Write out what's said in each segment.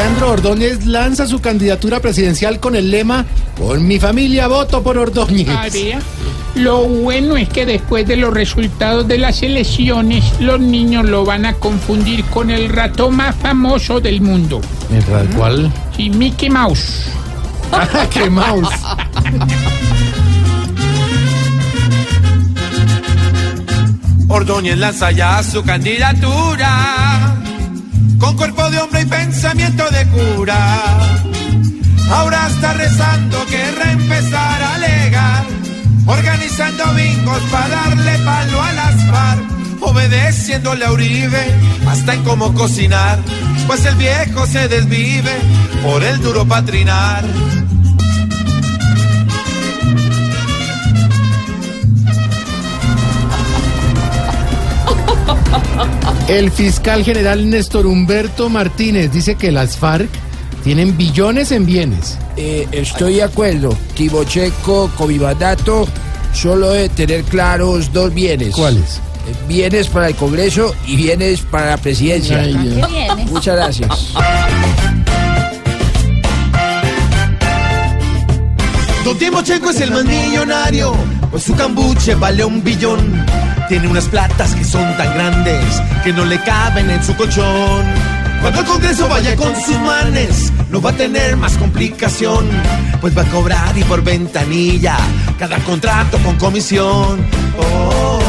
Alejandro Ordóñez lanza su candidatura presidencial con el lema Con mi familia voto por Ordóñez. Ah. Lo bueno es que después de los resultados de las elecciones, los niños lo van a confundir con el ratón más famoso del mundo. ¿El cuál? Sí, Mickey Mouse. Ah, ¡Qué mouse! Ordóñez lanza ya su candidatura con cuerpo de hombre y pensamiento de cura. Ahora está rezando que reempezar a alegar, organizando bingos para darle palo a las FARC, obedeciéndole a Uribe hasta en cómo cocinar, pues el viejo se desvive por el duro patrinar. El fiscal general Néstor Humberto Martínez dice que las FARC tienen billones en bienes. Eh, estoy de acuerdo. Tibocheco, Covivadato, solo debe tener claros dos bienes. ¿Cuáles? Eh, Bienes para el Congreso y bienes para la presidencia. Ay. Muchas gracias. Don Timo Checo es el más millonario, pues su cambuche vale un billón. Tiene unas platas que son tan grandes que no le caben en su colchón. Cuando el Congreso vaya con sus manes, no va a tener más complicación, pues va a cobrar y por ventanilla cada contrato con comisión. Oh,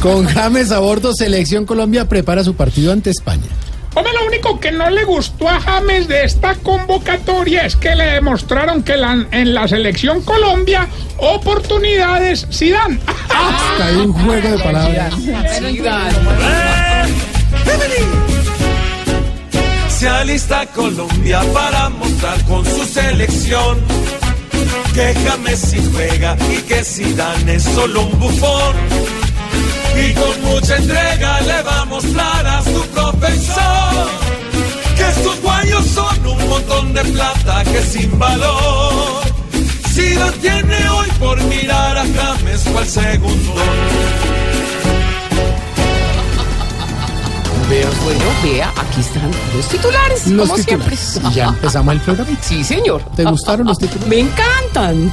Con James a bordo, Selección Colombia prepara su partido ante España. Hombre, lo único que no le gustó a James de esta convocatoria es que le demostraron que la- en la selección Colombia oportunidades sí dan. Hasta ahí un juego de palabras. Se alista Colombia para mostrar con su selección que James sí juega y que Zidane es solo un bufón. Y con mucha entrega le va a mostrar a su profesor que estos guayos son un montón de plata que sin valor. Si lo tiene hoy por mirar a James o al segundo. Vea, bueno, vea, aquí están los titulares, Los como titulares. siempre. Y ya empezamos el programa. Sí, señor. ¿Te gustaron los titulares? Me encantan.